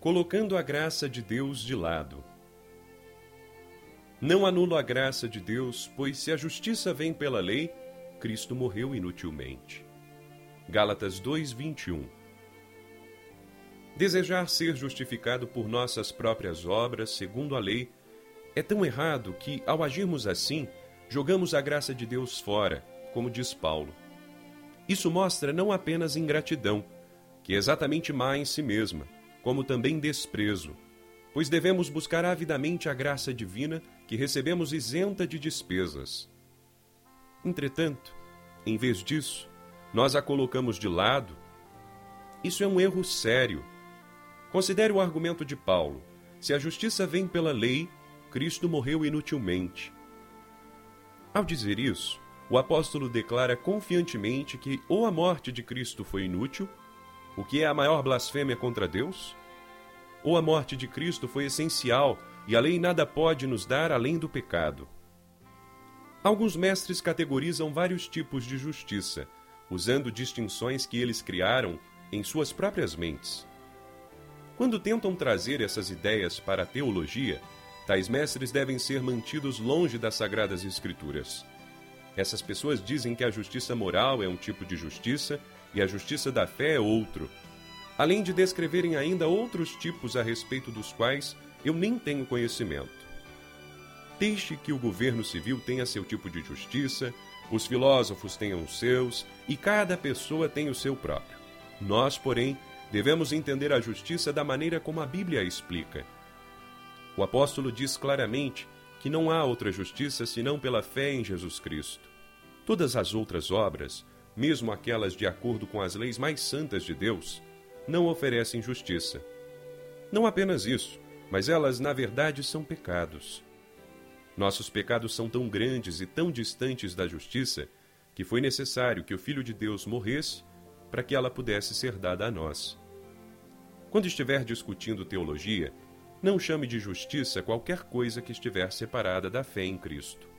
colocando a graça de Deus de lado. Não anulo a graça de Deus, pois se a justiça vem pela lei, Cristo morreu inutilmente. Gálatas 2:21 Desejar ser justificado por nossas próprias obras, segundo a lei, é tão errado que, ao agirmos assim, jogamos a graça de Deus fora, como diz Paulo. Isso mostra não apenas ingratidão, que é exatamente má em si mesma, como também desprezo, pois devemos buscar avidamente a graça divina que recebemos isenta de despesas. Entretanto, em vez disso, nós a colocamos de lado. Isso é um erro sério. Considere o argumento de Paulo: se a justiça vem pela lei, Cristo morreu inutilmente. Ao dizer isso, o apóstolo declara confiantemente que ou a morte de Cristo foi inútil, o que é a maior blasfêmia contra Deus, ou a morte de Cristo foi essencial e a lei nada pode nos dar além do pecado. Alguns mestres categorizam vários tipos de justiça, usando distinções que eles criaram em suas próprias mentes. Quando tentam trazer essas ideias para a teologia, tais mestres devem ser mantidos longe das sagradas escrituras. Essas pessoas dizem que a justiça moral é um tipo de justiça e a justiça da fé é outro, além de descreverem ainda outros tipos a respeito dos quais eu nem tenho conhecimento. Deixe que o governo civil tenha seu tipo de justiça, os filósofos tenham os seus e cada pessoa tem o seu próprio. Nós, porém, devemos entender a justiça da maneira como a Bíblia a explica. O apóstolo diz claramente que não há outra justiça senão pela fé em Jesus Cristo. Todas as outras obras, mesmo aquelas de acordo com as leis mais santas de Deus, não oferecem justiça. Não apenas isso, mas elas, na verdade, são pecados. Nossos pecados são tão grandes e tão distantes da justiça que foi necessário que o Filho de Deus morresse para que ela pudesse ser dada a nós. Quando estiver discutindo teologia, não chame de justiça qualquer coisa que estiver separada da fé em Cristo.